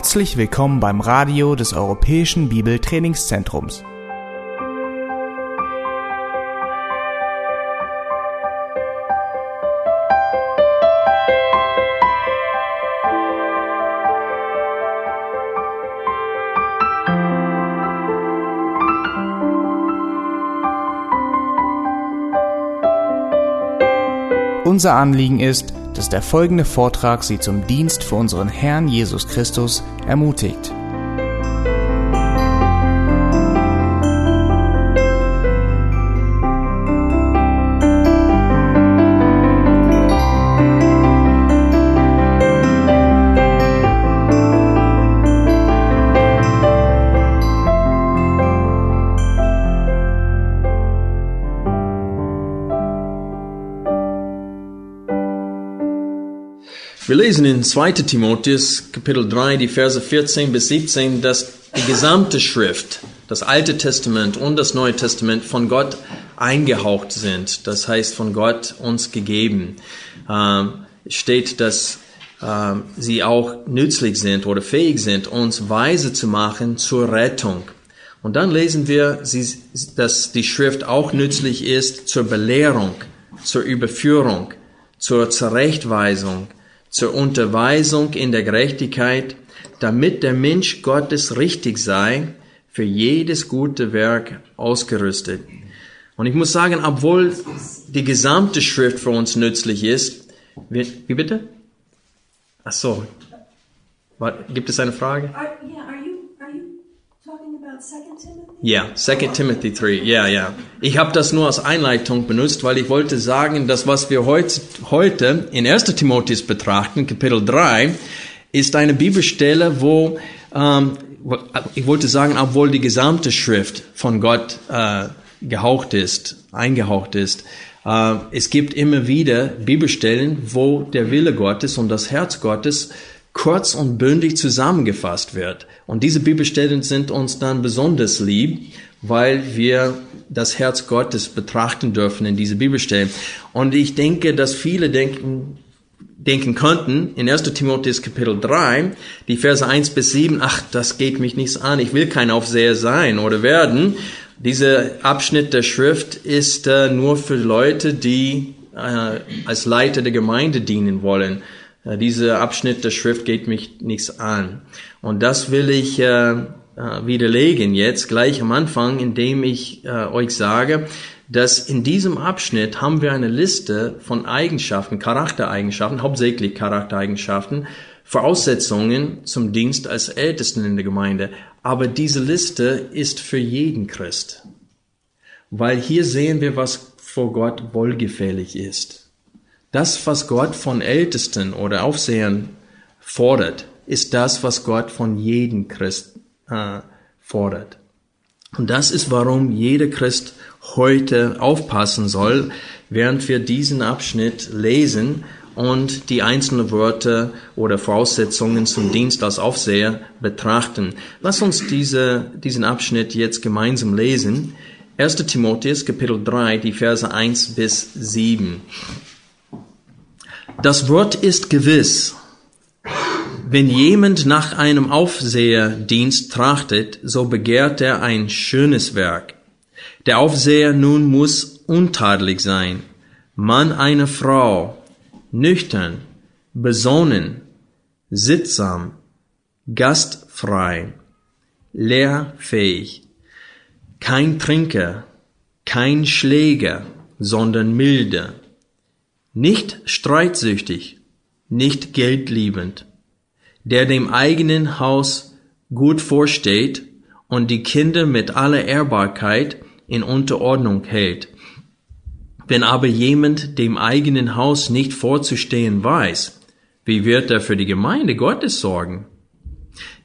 Herzlich willkommen beim Radio des Europäischen Bibeltrainingszentrums. Unser Anliegen ist, dass der folgende Vortrag Sie zum Dienst für unseren Herrn Jesus Christus ermutigt. Lesen in 2. Timotheus Kapitel 3, die Verse 14 bis 17, dass die gesamte Schrift, das Alte Testament und das Neue Testament von Gott eingehaucht sind. Das heißt, von Gott uns gegeben. Ähm, steht, dass ähm, sie auch nützlich sind oder fähig sind, uns weise zu machen zur Rettung. Und dann lesen wir, dass die Schrift auch nützlich ist zur Belehrung, zur Überführung, zur Zurechtweisung, zur Unterweisung in der Gerechtigkeit, damit der Mensch Gottes richtig sei, für jedes gute Werk ausgerüstet. Und ich muss sagen, obwohl die gesamte Schrift für uns nützlich ist, wie, wie bitte? Ach so. Gibt es eine Frage? Are, talking about 2 Timothy? Ja, 2 Timothy 3, ja, ja. Ich habe das nur als Einleitung benutzt, weil ich wollte sagen, dass was wir heute, heute in 1 Timotheus betrachten, Kapitel 3, ist eine Bibelstelle, wo, ähm, ich wollte sagen, obwohl die gesamte Schrift von Gott äh, gehaucht ist, eingehaucht ist, äh, es gibt immer wieder Bibelstellen, wo der Wille Gottes und das Herz Gottes kurz und bündig zusammengefasst wird. Und diese Bibelstellen sind uns dann besonders lieb, weil wir das Herz Gottes betrachten dürfen in diese Bibelstellen. Und ich denke, dass viele denken, denken könnten, in 1. Timotheus Kapitel 3, die Verse 1 bis 7, ach, das geht mich nichts an, ich will kein Aufseher sein oder werden. Dieser Abschnitt der Schrift ist äh, nur für Leute, die äh, als Leiter der Gemeinde dienen wollen. Äh, dieser Abschnitt der Schrift geht mich nichts an. Und das will ich äh, äh, widerlegen jetzt gleich am Anfang, indem ich äh, euch sage, dass in diesem Abschnitt haben wir eine Liste von Eigenschaften, Charaktereigenschaften, hauptsächlich Charaktereigenschaften, Voraussetzungen zum Dienst als Ältesten in der Gemeinde. Aber diese Liste ist für jeden Christ. Weil hier sehen wir, was vor Gott wohlgefällig ist. Das, was Gott von Ältesten oder Aufsehern fordert, ist das, was Gott von jedem Christ äh, fordert. Und das ist, warum jeder Christ heute aufpassen soll, während wir diesen Abschnitt lesen und die einzelnen Wörter oder Voraussetzungen zum Dienst als Aufseher betrachten. Lass uns diese, diesen Abschnitt jetzt gemeinsam lesen. 1. Timotheus, Kapitel 3, die Verse 1 bis 7. Das Wort ist gewiss. Wenn jemand nach einem Aufseherdienst trachtet, so begehrt er ein schönes Werk. Der Aufseher nun muss untadelig sein, Mann einer Frau, nüchtern, besonnen, sittsam, gastfrei, lehrfähig, kein Trinker, kein Schläger, sondern milder nicht streitsüchtig, nicht geldliebend, der dem eigenen Haus gut vorsteht und die Kinder mit aller Ehrbarkeit in Unterordnung hält. Wenn aber jemand dem eigenen Haus nicht vorzustehen weiß, wie wird er für die Gemeinde Gottes sorgen?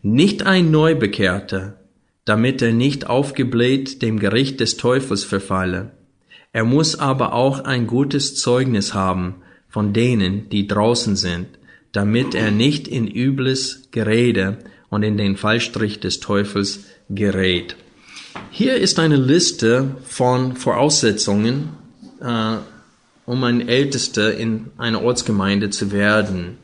Nicht ein Neubekehrter, damit er nicht aufgebläht dem Gericht des Teufels verfalle. Er muss aber auch ein gutes Zeugnis haben von denen, die draußen sind, damit er nicht in übles Gerede und in den Fallstrich des Teufels gerät. Hier ist eine Liste von Voraussetzungen, äh, um ein Ältester in einer Ortsgemeinde zu werden.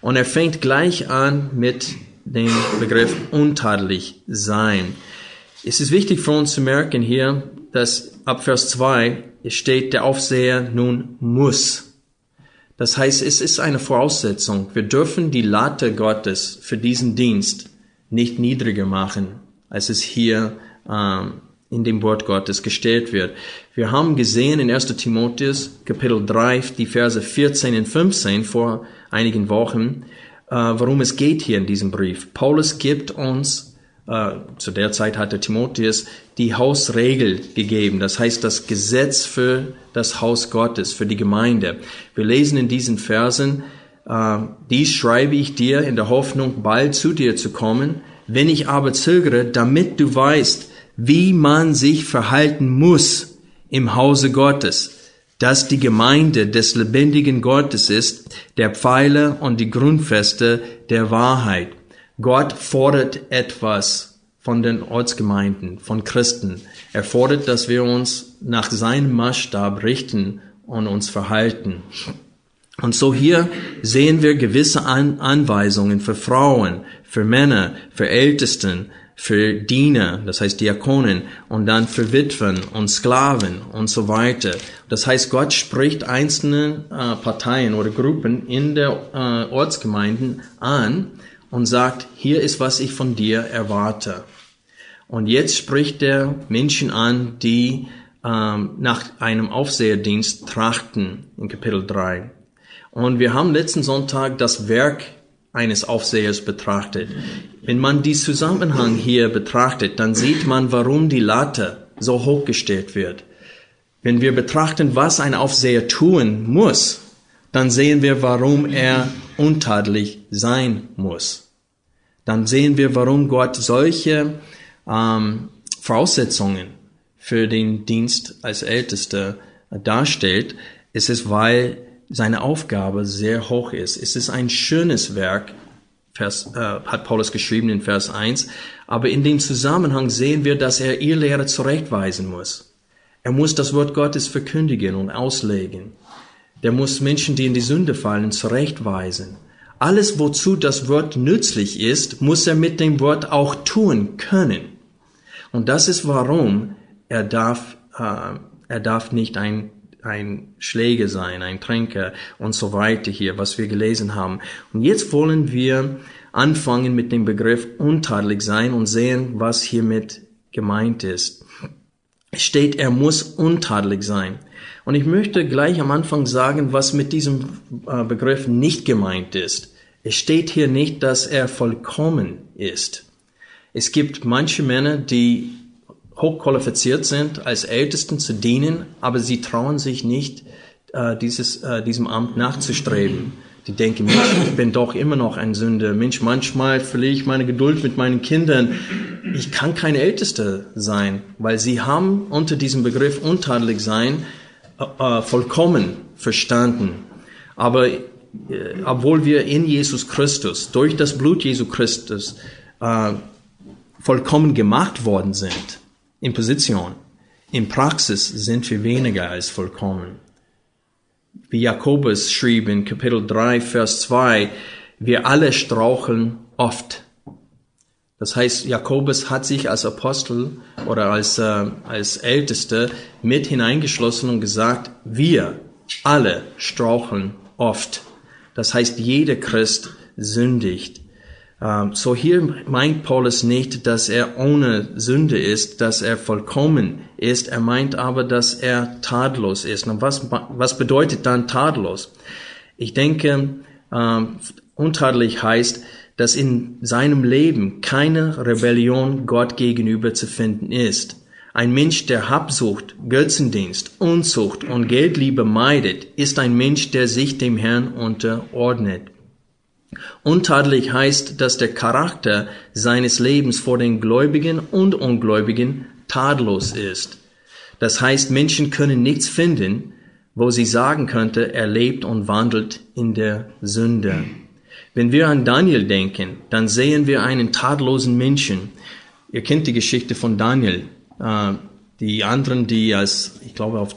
Und er fängt gleich an mit den Begriff untadelig sein. Es ist wichtig für uns zu merken hier, dass ab Vers 2 steht, der Aufseher nun muss. Das heißt, es ist eine Voraussetzung. Wir dürfen die Latte Gottes für diesen Dienst nicht niedriger machen, als es hier ähm, in dem Wort Gottes gestellt wird. Wir haben gesehen in 1. Timotheus Kapitel 3, die Verse 14 und 15 vor einigen Wochen, äh, worum es geht hier in diesem Brief. Paulus gibt uns, äh, zu der Zeit hatte Timotheus die Hausregel gegeben, das heißt das Gesetz für das Haus Gottes, für die Gemeinde. Wir lesen in diesen Versen, äh, dies schreibe ich dir in der Hoffnung, bald zu dir zu kommen, wenn ich aber zögere, damit du weißt, wie man sich verhalten muss im Hause Gottes, dass die Gemeinde des lebendigen Gottes ist, der Pfeiler und die Grundfeste der Wahrheit. Gott fordert etwas von den Ortsgemeinden, von Christen. Er fordert, dass wir uns nach seinem Maßstab richten und uns verhalten. Und so hier sehen wir gewisse An Anweisungen für Frauen, für Männer, für Ältesten, für Diener, das heißt Diakonen, und dann für Witwen und Sklaven und so weiter. Das heißt, Gott spricht einzelne äh, Parteien oder Gruppen in der äh, Ortsgemeinden an und sagt, hier ist, was ich von dir erwarte. Und jetzt spricht er Menschen an, die ähm, nach einem Aufseherdienst trachten in Kapitel 3. Und wir haben letzten Sonntag das Werk eines Aufsehers betrachtet. Wenn man die Zusammenhang hier betrachtet, dann sieht man, warum die Latte so hochgestellt wird. Wenn wir betrachten, was ein Aufseher tun muss, dann sehen wir, warum er untadelig sein muss. Dann sehen wir, warum Gott solche ähm, Voraussetzungen für den Dienst als Ältester darstellt. Es ist, weil seine Aufgabe sehr hoch ist. Es ist ein schönes Werk, Vers, äh, hat Paulus geschrieben in Vers 1, aber in dem Zusammenhang sehen wir, dass er ihr Lehre zurechtweisen muss. Er muss das Wort Gottes verkündigen und auslegen. Der muss Menschen, die in die Sünde fallen, zurechtweisen. Alles, wozu das Wort nützlich ist, muss er mit dem Wort auch tun können. Und das ist warum er darf, äh, er darf nicht ein ein Schläger sein, ein Tränker und so weiter hier, was wir gelesen haben. Und jetzt wollen wir anfangen mit dem Begriff untadelig sein und sehen, was hiermit gemeint ist. Es steht, er muss untadelig sein. Und ich möchte gleich am Anfang sagen, was mit diesem äh, Begriff nicht gemeint ist. Es steht hier nicht, dass er vollkommen ist. Es gibt manche Männer, die hochqualifiziert sind, als Ältesten zu dienen, aber sie trauen sich nicht, äh, dieses, äh, diesem Amt nachzustreben. Die denken, Mensch, ich bin doch immer noch ein Sünder. Mensch, manchmal verliere ich meine Geduld mit meinen Kindern. Ich kann kein Ältester sein, weil sie haben unter diesem Begriff untadelig sein äh, vollkommen verstanden. Aber obwohl wir in Jesus Christus, durch das Blut Jesu Christus, äh, vollkommen gemacht worden sind, in Position. In Praxis sind wir weniger als vollkommen. Wie Jakobus schrieb in Kapitel 3, Vers 2, wir alle straucheln oft. Das heißt, Jakobus hat sich als Apostel oder als, äh, als Ältester mit hineingeschlossen und gesagt, wir alle straucheln oft. Das heißt, jeder Christ sündigt. Ähm, so hier meint Paulus nicht, dass er ohne Sünde ist, dass er vollkommen ist. Er meint aber, dass er tadellos ist. Und was, was bedeutet dann tadellos? Ich denke, ähm, untadelig heißt, dass in seinem Leben keine Rebellion Gott gegenüber zu finden ist. Ein Mensch, der Habsucht, Götzendienst, Unzucht und Geldliebe meidet, ist ein Mensch, der sich dem Herrn unterordnet. Untadelig heißt, dass der Charakter seines Lebens vor den Gläubigen und Ungläubigen tadellos ist. Das heißt, Menschen können nichts finden, wo sie sagen könnte, er lebt und wandelt in der Sünde. Wenn wir an Daniel denken, dann sehen wir einen tadellosen Menschen. Ihr kennt die Geschichte von Daniel. Äh, die anderen, die als, ich glaube, auf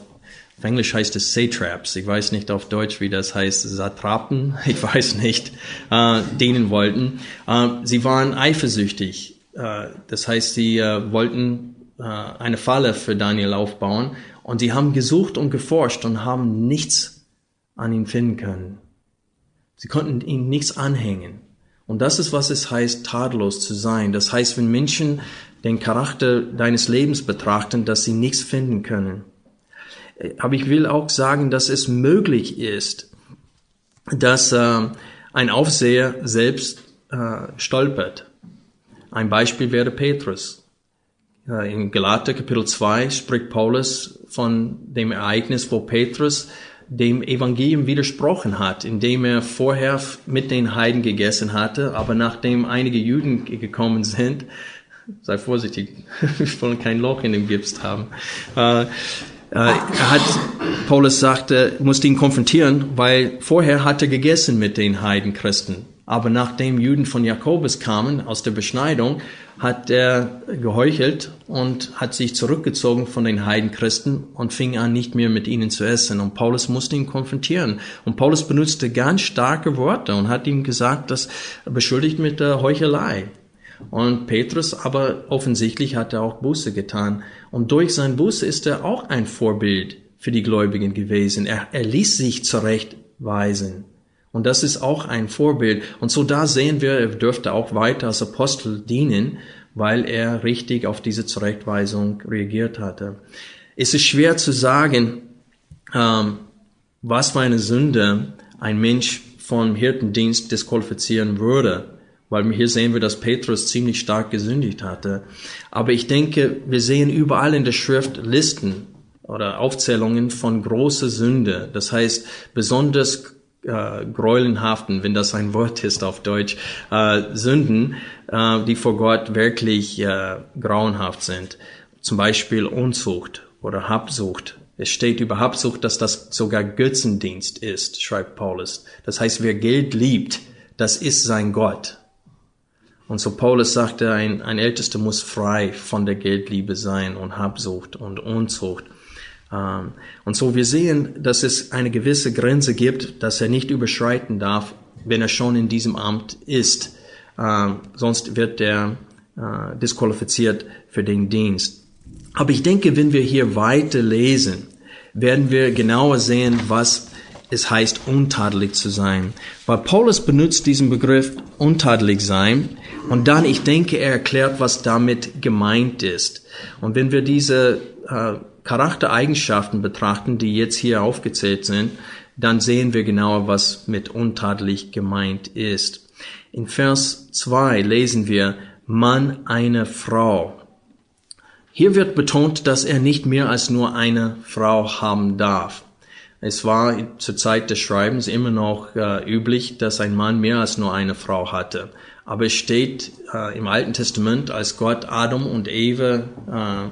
Auf Englisch heißt es Satraps. Ich weiß nicht auf Deutsch, wie das heißt. Satrapen, ich weiß nicht, äh, dienen wollten. Äh, sie waren eifersüchtig. Äh, das heißt, sie äh, wollten äh, eine Falle für Daniel aufbauen und sie haben gesucht und geforscht und haben nichts an ihm finden können. Sie konnten ihm nichts anhängen. Und das ist, was es heißt, tadellos zu sein. Das heißt, wenn Menschen den Charakter deines Lebens betrachten, dass sie nichts finden können. Aber ich will auch sagen, dass es möglich ist, dass äh, ein Aufseher selbst äh, stolpert. Ein Beispiel wäre Petrus. Äh, in Galater Kapitel 2 spricht Paulus von dem Ereignis, wo Petrus dem Evangelium widersprochen hat, indem er vorher mit den Heiden gegessen hatte, aber nachdem einige Juden gekommen sind, sei vorsichtig, wir wollen kein Loch in dem Gips haben, äh, äh, er hat, Paulus sagte, musste ihn konfrontieren, weil vorher hat er gegessen mit den Heidenchristen. Aber nachdem Juden von Jakobus kamen aus der Beschneidung, hat er geheuchelt und hat sich zurückgezogen von den Heidenchristen und fing an, nicht mehr mit ihnen zu essen. Und Paulus musste ihn konfrontieren. Und Paulus benutzte ganz starke Worte und hat ihm gesagt, dass er beschuldigt mit der Heuchelei. Und Petrus aber offensichtlich hat er auch Buße getan. Und durch sein Buße ist er auch ein Vorbild für die Gläubigen gewesen. Er, er ließ sich zurechtweisen. Und das ist auch ein Vorbild. Und so da sehen wir, er dürfte auch weiter als Apostel dienen, weil er richtig auf diese Zurechtweisung reagiert hatte. Es ist schwer zu sagen, ähm, was für eine Sünde ein Mensch vom Hirtendienst disqualifizieren würde weil hier sehen wir, dass Petrus ziemlich stark gesündigt hatte. Aber ich denke, wir sehen überall in der Schrift Listen oder Aufzählungen von großer Sünde. Das heißt, besonders äh, gräulenhaften, wenn das ein Wort ist auf Deutsch, äh, Sünden, äh, die vor Gott wirklich äh, grauenhaft sind. Zum Beispiel Unzucht oder Habsucht. Es steht über Habsucht, dass das sogar Götzendienst ist, schreibt Paulus. Das heißt, wer Geld liebt, das ist sein Gott. Und so Paulus sagte, ein, ein Ältester muss frei von der Geldliebe sein und Habsucht und Unzucht. Ähm, und so wir sehen, dass es eine gewisse Grenze gibt, dass er nicht überschreiten darf, wenn er schon in diesem Amt ist. Ähm, sonst wird er äh, disqualifiziert für den Dienst. Aber ich denke, wenn wir hier weiter lesen, werden wir genauer sehen, was es heißt, untadelig zu sein. Weil Paulus benutzt diesen Begriff untadelig sein und dann, ich denke, er erklärt, was damit gemeint ist. Und wenn wir diese äh, Charaktereigenschaften betrachten, die jetzt hier aufgezählt sind, dann sehen wir genauer, was mit untadelig gemeint ist. In Vers 2 lesen wir, Mann eine Frau. Hier wird betont, dass er nicht mehr als nur eine Frau haben darf. Es war zur Zeit des Schreibens immer noch äh, üblich, dass ein Mann mehr als nur eine Frau hatte. Aber es steht äh, im Alten Testament, als Gott Adam und Eva äh,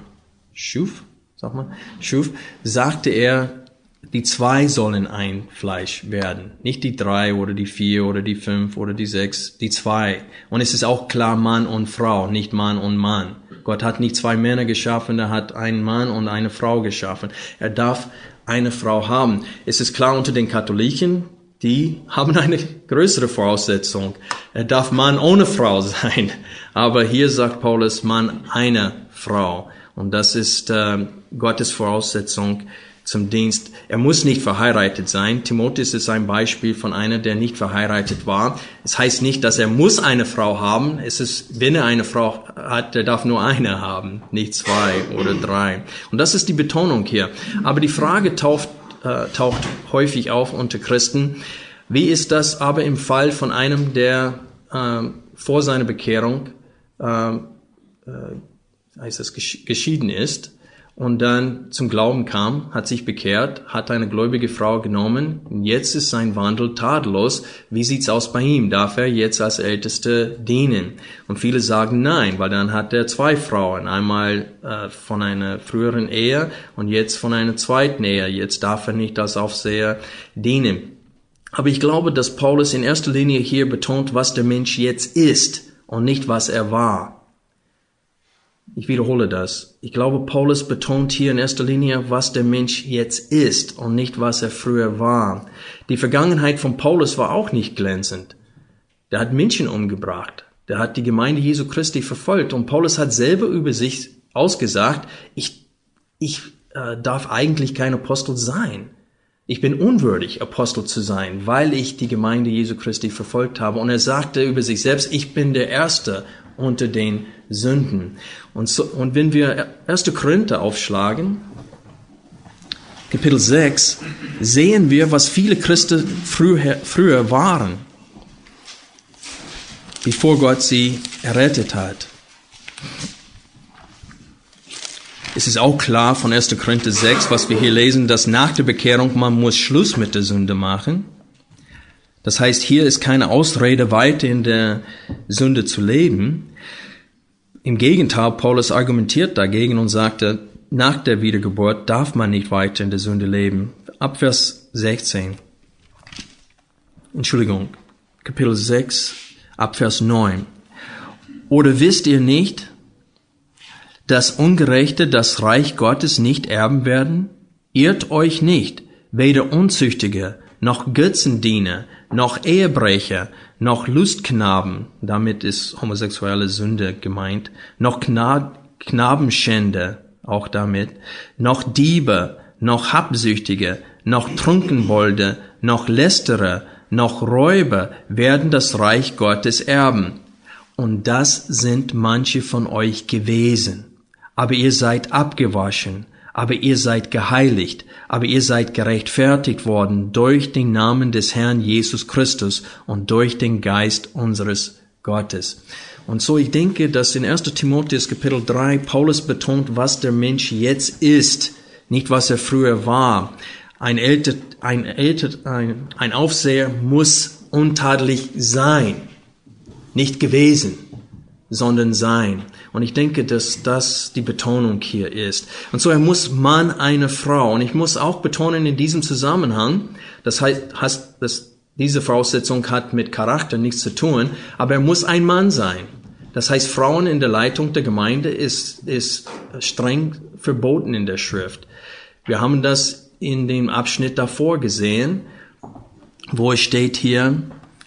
schuf, sag mal, schuf, sagte er, die zwei sollen ein Fleisch werden. Nicht die drei oder die vier oder die fünf oder die sechs, die zwei. Und es ist auch klar Mann und Frau, nicht Mann und Mann. Gott hat nicht zwei Männer geschaffen, er hat einen Mann und eine Frau geschaffen. Er darf eine Frau haben. Es ist klar unter den Katholiken, die haben eine größere Voraussetzung. Er darf Mann ohne Frau sein. Aber hier sagt Paulus Mann eine Frau. Und das ist äh, Gottes Voraussetzung zum Dienst. Er muss nicht verheiratet sein. Timotheus ist ein Beispiel von einer, der nicht verheiratet war. Es heißt nicht, dass er muss eine Frau haben. Es ist, wenn er eine Frau hat, der darf nur eine haben, nicht zwei oder drei. Und das ist die Betonung hier. Aber die Frage taucht, äh, taucht häufig auf unter Christen. Wie ist das aber im Fall von einem, der äh, vor seiner Bekehrung äh, äh, heißt es, geschieden ist und dann zum Glauben kam, hat sich bekehrt, hat eine gläubige Frau genommen. Und jetzt ist sein Wandel tadellos. Wie sieht's aus bei ihm? Darf er jetzt als Älteste dienen? Und viele sagen nein, weil dann hat er zwei Frauen. Einmal äh, von einer früheren Ehe und jetzt von einer zweiten Ehe. Jetzt darf er nicht als Aufseher dienen. Aber ich glaube, dass Paulus in erster Linie hier betont, was der Mensch jetzt ist und nicht was er war. Ich wiederhole das. Ich glaube, Paulus betont hier in erster Linie, was der Mensch jetzt ist und nicht, was er früher war. Die Vergangenheit von Paulus war auch nicht glänzend. Der hat Menschen umgebracht. Der hat die Gemeinde Jesu Christi verfolgt. Und Paulus hat selber über sich ausgesagt, ich, ich äh, darf eigentlich kein Apostel sein. Ich bin unwürdig, Apostel zu sein, weil ich die Gemeinde Jesu Christi verfolgt habe. Und er sagte über sich selbst, ich bin der Erste unter den Sünden. Und, so, und wenn wir 1. Korinther aufschlagen, Kapitel 6, sehen wir, was viele Christen früher, früher waren, bevor Gott sie errettet hat. Es ist auch klar von 1. Korinther 6, was wir hier lesen, dass nach der Bekehrung man muss Schluss mit der Sünde machen. Das heißt, hier ist keine Ausrede, weiter in der Sünde zu leben. Im Gegenteil, Paulus argumentiert dagegen und sagte, nach der Wiedergeburt darf man nicht weiter in der Sünde leben. Ab Vers 16. Entschuldigung, Kapitel 6, ab Vers 9. Oder wisst ihr nicht, dass Ungerechte das Reich Gottes nicht erben werden? Irrt euch nicht, weder Unzüchtige, noch Götzendiener, noch Ehebrecher, noch Lustknaben, damit ist homosexuelle Sünde gemeint, noch Kna Knabenschänder, auch damit, noch Diebe, noch Habsüchtige, noch Trunkenbolde, noch Lästerer, noch Räuber werden das Reich Gottes erben. Und das sind manche von euch gewesen aber ihr seid abgewaschen, aber ihr seid geheiligt, aber ihr seid gerechtfertigt worden durch den Namen des Herrn Jesus Christus und durch den Geist unseres Gottes. Und so ich denke, dass in 1. Timotheus Kapitel 3 Paulus betont, was der Mensch jetzt ist, nicht was er früher war. Ein, Älter, ein, Älter, ein, ein Aufseher muss untadelig sein, nicht gewesen, sondern sein. Und ich denke, dass das die Betonung hier ist. Und so er muss Mann eine Frau. Und ich muss auch betonen in diesem Zusammenhang, das heißt, dass diese Voraussetzung hat mit Charakter nichts zu tun, aber er muss ein Mann sein. Das heißt, Frauen in der Leitung der Gemeinde ist, ist streng verboten in der Schrift. Wir haben das in dem Abschnitt davor gesehen, wo es steht hier,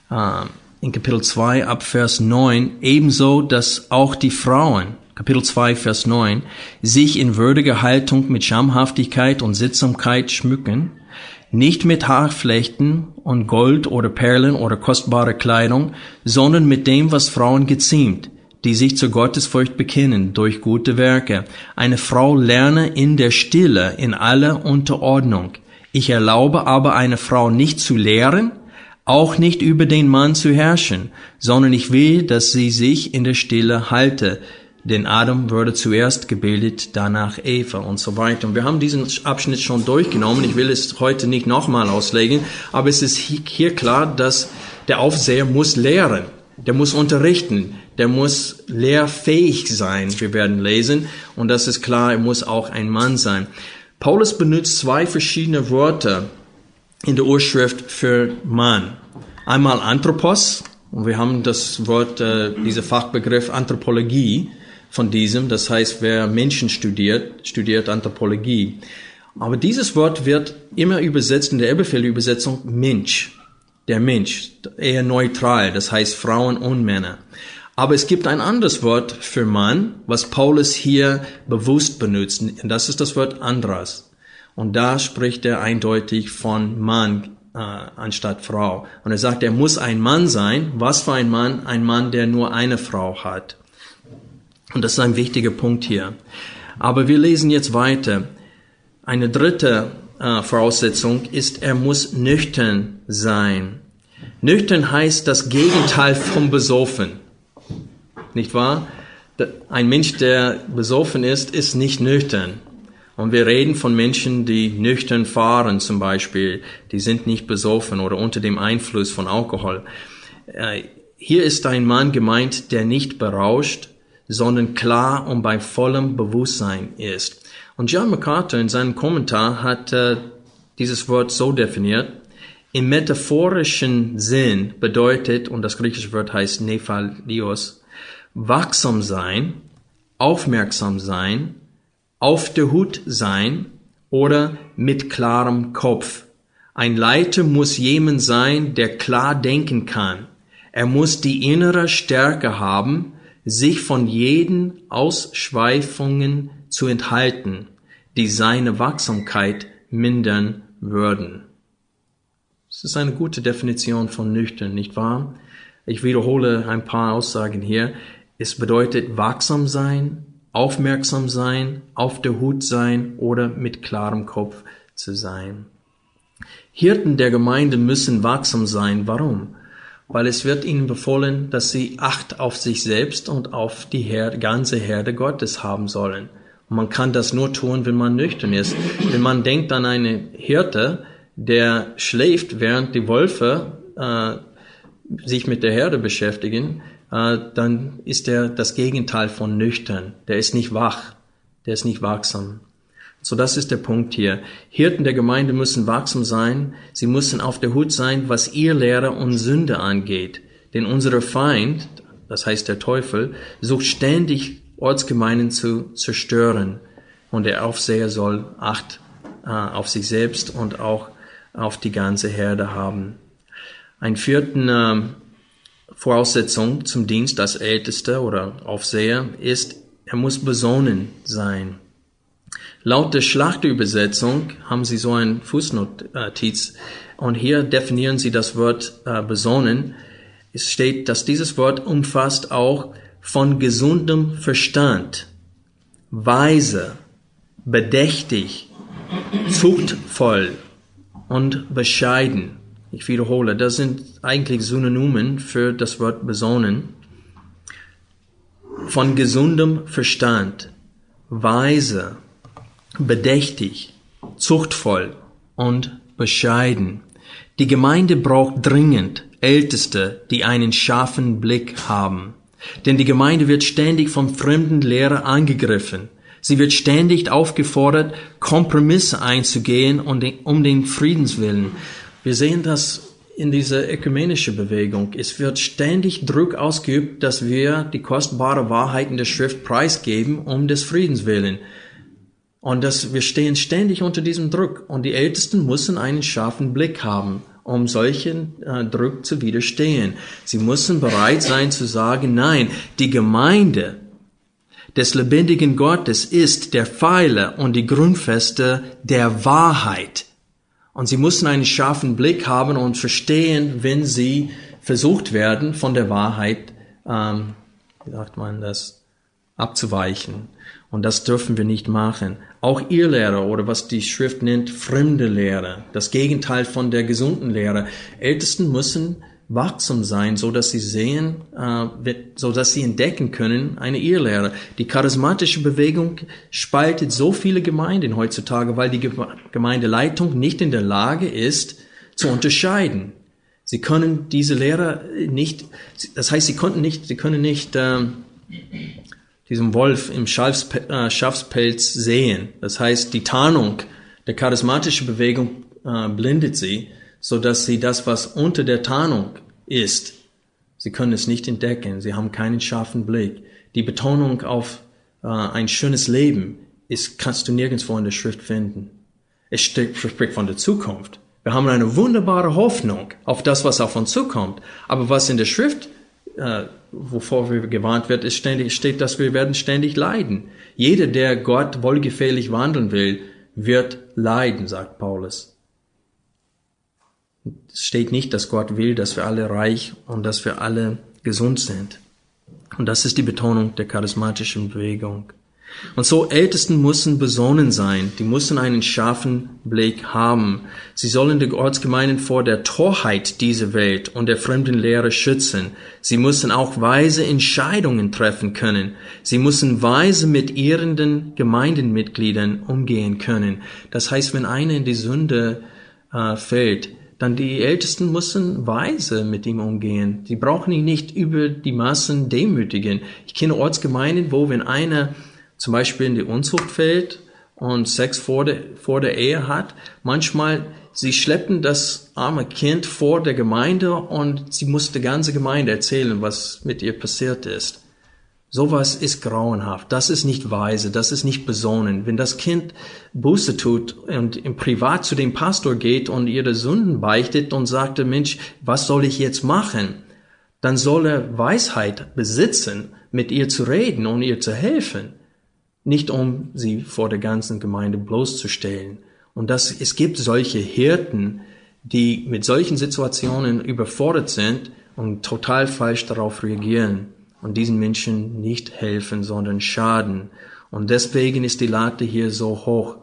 äh, in Kapitel 2 ab Vers 9 ebenso, dass auch die Frauen, Kapitel 2 Vers 9, sich in würdiger Haltung mit Schamhaftigkeit und Sittsamkeit schmücken, nicht mit Haarflechten und Gold oder Perlen oder kostbare Kleidung, sondern mit dem, was Frauen geziemt, die sich zur Gottesfurcht bekennen durch gute Werke. Eine Frau lerne in der Stille in aller Unterordnung. Ich erlaube aber eine Frau nicht zu lehren, auch nicht über den Mann zu herrschen, sondern ich will, dass sie sich in der Stille halte. Denn Adam wurde zuerst gebildet, danach Eva und so weiter. Und wir haben diesen Abschnitt schon durchgenommen. Ich will es heute nicht nochmal auslegen, aber es ist hier klar, dass der Aufseher muss lehren. Der muss unterrichten. Der muss lehrfähig sein. Wir werden lesen. Und das ist klar, er muss auch ein Mann sein. Paulus benutzt zwei verschiedene Wörter in der Urschrift für Mann. Einmal Anthropos, und wir haben das Wort, äh, dieser Fachbegriff Anthropologie von diesem, das heißt, wer Menschen studiert, studiert Anthropologie. Aber dieses Wort wird immer übersetzt in der Elberfelder-Übersetzung Mensch, der Mensch, eher neutral, das heißt Frauen und Männer. Aber es gibt ein anderes Wort für Mann, was Paulus hier bewusst benutzt, und das ist das Wort Andras. Und da spricht er eindeutig von Mann äh, anstatt Frau. Und er sagt, er muss ein Mann sein. Was für ein Mann? Ein Mann, der nur eine Frau hat. Und das ist ein wichtiger Punkt hier. Aber wir lesen jetzt weiter. Eine dritte äh, Voraussetzung ist, er muss nüchtern sein. Nüchtern heißt das Gegenteil vom Besoffen. Nicht wahr? Ein Mensch, der besoffen ist, ist nicht nüchtern. Und wir reden von Menschen, die nüchtern fahren zum Beispiel, die sind nicht besoffen oder unter dem Einfluss von Alkohol. Äh, hier ist ein Mann gemeint, der nicht berauscht, sondern klar und bei vollem Bewusstsein ist. Und John MacArthur in seinem Kommentar hat äh, dieses Wort so definiert, im metaphorischen Sinn bedeutet, und das griechische Wort heißt Nephalios, wachsam sein, aufmerksam sein, auf der Hut sein oder mit klarem Kopf. Ein Leiter muss jemand sein, der klar denken kann. Er muss die innere Stärke haben, sich von jeden Ausschweifungen zu enthalten, die seine Wachsamkeit mindern würden. Das ist eine gute Definition von nüchtern, nicht wahr? Ich wiederhole ein paar Aussagen hier. Es bedeutet wachsam sein, aufmerksam sein, auf der Hut sein oder mit klarem Kopf zu sein. Hirten der Gemeinde müssen wachsam sein. Warum? Weil es wird ihnen befohlen, dass sie Acht auf sich selbst und auf die Herde, ganze Herde Gottes haben sollen. Und man kann das nur tun, wenn man nüchtern ist. Wenn man denkt an eine Hirte, der schläft, während die Wölfe äh, sich mit der Herde beschäftigen, äh, dann ist er das Gegenteil von nüchtern. Der ist nicht wach, der ist nicht wachsam. So, das ist der Punkt hier. Hirten der Gemeinde müssen wachsam sein. Sie müssen auf der Hut sein, was ihr Lehre und Sünde angeht. Denn unser Feind, das heißt der Teufel, sucht ständig Ortsgemeinden zu zerstören. Und der Aufseher soll Acht äh, auf sich selbst und auch auf die ganze Herde haben. Ein vierten äh, Voraussetzung zum Dienst als Ältester oder Aufseher ist, er muss besonnen sein. Laut der Schlachterübersetzung haben sie so ein Fußnotiz und hier definieren sie das Wort äh, besonnen. Es steht, dass dieses Wort umfasst auch von gesundem Verstand, weise, bedächtig, zuchtvoll und bescheiden. Ich wiederhole, das sind eigentlich Synonymen für das Wort besonnen. Von gesundem Verstand, weise, bedächtig, zuchtvoll und bescheiden. Die Gemeinde braucht dringend Älteste, die einen scharfen Blick haben. Denn die Gemeinde wird ständig von fremden Lehrern angegriffen. Sie wird ständig aufgefordert, Kompromisse einzugehen um den Friedenswillen. Wir sehen das in dieser ökumenischen Bewegung. Es wird ständig Druck ausgeübt, dass wir die kostbare Wahrheiten der Schrift preisgeben um des Friedens willen. Und dass wir stehen ständig unter diesem Druck. Und die Ältesten müssen einen scharfen Blick haben, um solchen äh, Druck zu widerstehen. Sie müssen bereit sein zu sagen, nein, die Gemeinde des lebendigen Gottes ist der Pfeiler und die Grundfeste der Wahrheit. Und sie müssen einen scharfen Blick haben und verstehen, wenn sie versucht werden, von der Wahrheit, ähm, wie sagt man das, abzuweichen. Und das dürfen wir nicht machen. Auch ihr Lehrer oder was die Schrift nennt, fremde Lehre, das Gegenteil von der gesunden Lehre. Ältesten müssen wachsam sein, so dass sie sehen, äh, so dass sie entdecken können eine Irrlehre. Die charismatische Bewegung spaltet so viele Gemeinden heutzutage, weil die Gemeindeleitung nicht in der Lage ist zu unterscheiden. Sie können diese Lehre nicht, das heißt, sie konnten nicht, sie können nicht äh, diesem Wolf im äh, Schafspelz sehen. Das heißt, die Tarnung der charismatischen Bewegung äh, blindet sie, so dass sie das, was unter der Tarnung ist, sie können es nicht entdecken. Sie haben keinen scharfen Blick. Die Betonung auf äh, ein schönes Leben ist, kannst du nirgendwo in der Schrift finden. Es spricht von der Zukunft. Wir haben eine wunderbare Hoffnung auf das, was auf uns zukommt. Aber was in der Schrift äh, wovor wir gewarnt wird, ist ständig, steht, dass wir werden ständig leiden. Jeder, der Gott wohlgefällig wandeln will, wird leiden, sagt Paulus. Es steht nicht, dass Gott will, dass wir alle reich und dass wir alle gesund sind. Und das ist die Betonung der charismatischen Bewegung. Und so Ältesten müssen besonnen sein, die müssen einen scharfen Blick haben. Sie sollen die Ortsgemeinden vor der Torheit dieser Welt und der fremden Lehre schützen. Sie müssen auch weise Entscheidungen treffen können. Sie müssen weise mit irrenden Gemeindenmitgliedern umgehen können. Das heißt, wenn einer in die Sünde äh, fällt, dann die Ältesten müssen weise mit ihm umgehen. Sie brauchen ihn nicht über die Massen demütigen. Ich kenne Ortsgemeinden, wo wenn einer zum Beispiel in die Unzucht fällt und Sex vor der, vor der Ehe hat, manchmal sie schleppen das arme Kind vor der Gemeinde und sie muss der ganze Gemeinde erzählen, was mit ihr passiert ist. Sowas ist grauenhaft. Das ist nicht weise. Das ist nicht besonnen. Wenn das Kind Buße tut und im Privat zu dem Pastor geht und ihre Sünden beichtet und sagt, Mensch, was soll ich jetzt machen? Dann soll er Weisheit besitzen, mit ihr zu reden und ihr zu helfen. Nicht um sie vor der ganzen Gemeinde bloßzustellen. Und das, es gibt solche Hirten, die mit solchen Situationen überfordert sind und total falsch darauf reagieren und diesen Menschen nicht helfen, sondern schaden. Und deswegen ist die Latte hier so hoch.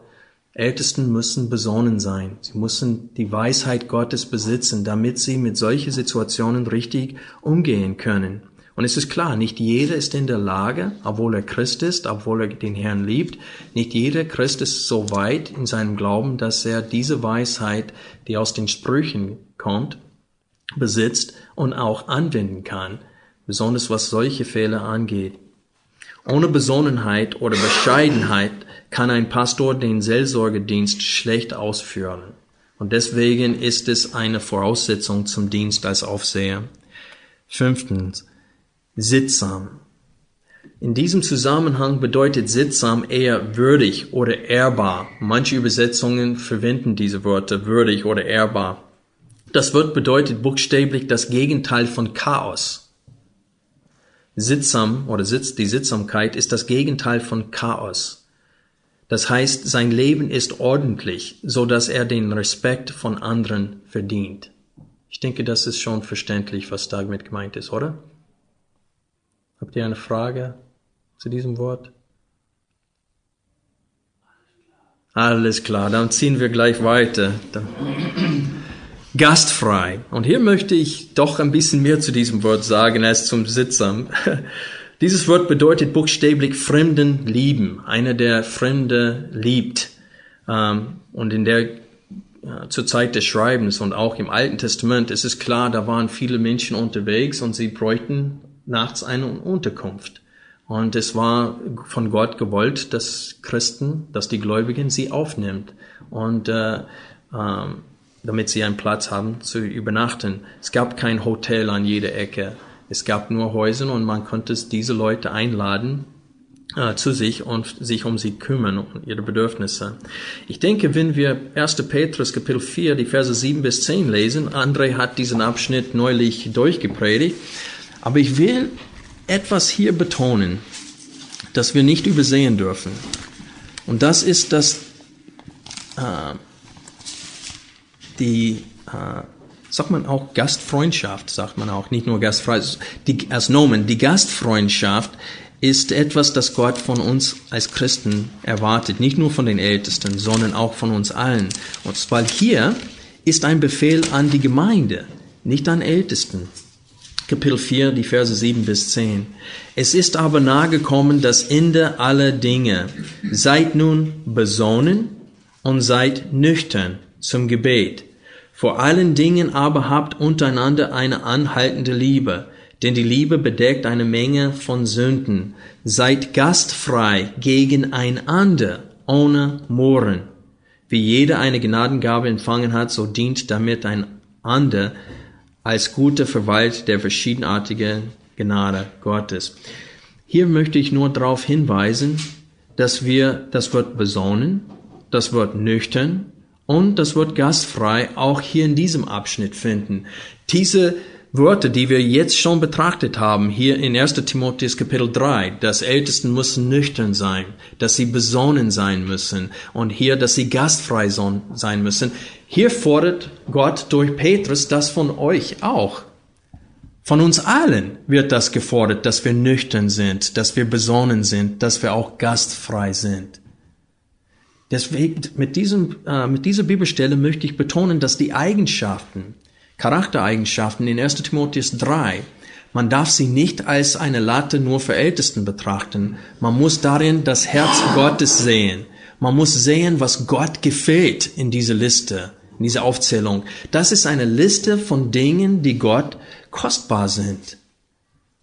Ältesten müssen besonnen sein. Sie müssen die Weisheit Gottes besitzen, damit sie mit solchen Situationen richtig umgehen können. Und es ist klar, nicht jeder ist in der Lage, obwohl er Christ ist, obwohl er den Herrn liebt, nicht jeder Christ ist so weit in seinem Glauben, dass er diese Weisheit, die aus den Sprüchen kommt, besitzt und auch anwenden kann besonders was solche Fehler angeht. Ohne Besonnenheit oder Bescheidenheit kann ein Pastor den Seelsorgedienst schlecht ausführen. Und deswegen ist es eine Voraussetzung zum Dienst als Aufseher. Fünftens, sittsam. In diesem Zusammenhang bedeutet sittsam eher würdig oder ehrbar. Manche Übersetzungen verwenden diese Worte würdig oder ehrbar. Das Wort bedeutet buchstäblich das Gegenteil von Chaos. Sittsam oder Sitz, die Sittsamkeit ist das Gegenteil von Chaos. Das heißt, sein Leben ist ordentlich, so dass er den Respekt von anderen verdient. Ich denke, das ist schon verständlich, was damit gemeint ist, oder? Habt ihr eine Frage zu diesem Wort? Alles klar, dann ziehen wir gleich weiter. Gastfrei. Und hier möchte ich doch ein bisschen mehr zu diesem Wort sagen als zum Sitzam. Dieses Wort bedeutet buchstäblich Fremden lieben. Einer, der Fremde liebt. Ähm, und in der zur Zeit des Schreibens und auch im Alten Testament ist es klar, da waren viele Menschen unterwegs und sie bräuchten nachts eine Unterkunft. Und es war von Gott gewollt, dass Christen, dass die Gläubigen sie aufnimmt. Und äh, ähm, damit sie einen Platz haben zu übernachten. Es gab kein Hotel an jeder Ecke. Es gab nur Häuser und man konnte diese Leute einladen äh, zu sich und sich um sie kümmern und ihre Bedürfnisse. Ich denke, wenn wir 1. Petrus Kapitel 4, die Verse 7 bis 10 lesen, André hat diesen Abschnitt neulich durchgepredigt, aber ich will etwas hier betonen, das wir nicht übersehen dürfen. Und das ist, dass äh, die, äh, sagt man auch Gastfreundschaft, sagt man auch, nicht nur Gastfreundschaft, die, als Nomen, die Gastfreundschaft ist etwas, das Gott von uns als Christen erwartet, nicht nur von den Ältesten, sondern auch von uns allen. Und zwar hier ist ein Befehl an die Gemeinde, nicht an Ältesten. Kapitel 4, die Verse 7 bis 10. Es ist aber nahegekommen das Ende aller Dinge. Seid nun besonnen und seid nüchtern zum Gebet. Vor allen Dingen aber habt untereinander eine anhaltende Liebe, denn die Liebe bedeckt eine Menge von Sünden. Seid gastfrei gegeneinander, ohne Mohren. Wie jeder eine Gnadengabe empfangen hat, so dient damit ein ander als guter Verwalt der verschiedenartigen Gnade Gottes. Hier möchte ich nur darauf hinweisen, dass wir das Wort besonnen, das Wort nüchtern und das Wort gastfrei auch hier in diesem Abschnitt finden. Diese Worte, die wir jetzt schon betrachtet haben, hier in 1 Timotheus Kapitel 3, dass Ältesten müssen nüchtern sein, dass sie besonnen sein müssen und hier, dass sie gastfrei sein müssen. Hier fordert Gott durch Petrus das von euch auch. Von uns allen wird das gefordert, dass wir nüchtern sind, dass wir besonnen sind, dass wir auch gastfrei sind. Deswegen, mit, diesem, äh, mit dieser Bibelstelle möchte ich betonen, dass die Eigenschaften, Charaktereigenschaften in 1 Timotheus 3, man darf sie nicht als eine Latte nur für Ältesten betrachten. Man muss darin das Herz Gottes sehen. Man muss sehen, was Gott gefällt in dieser Liste, in dieser Aufzählung. Das ist eine Liste von Dingen, die Gott kostbar sind,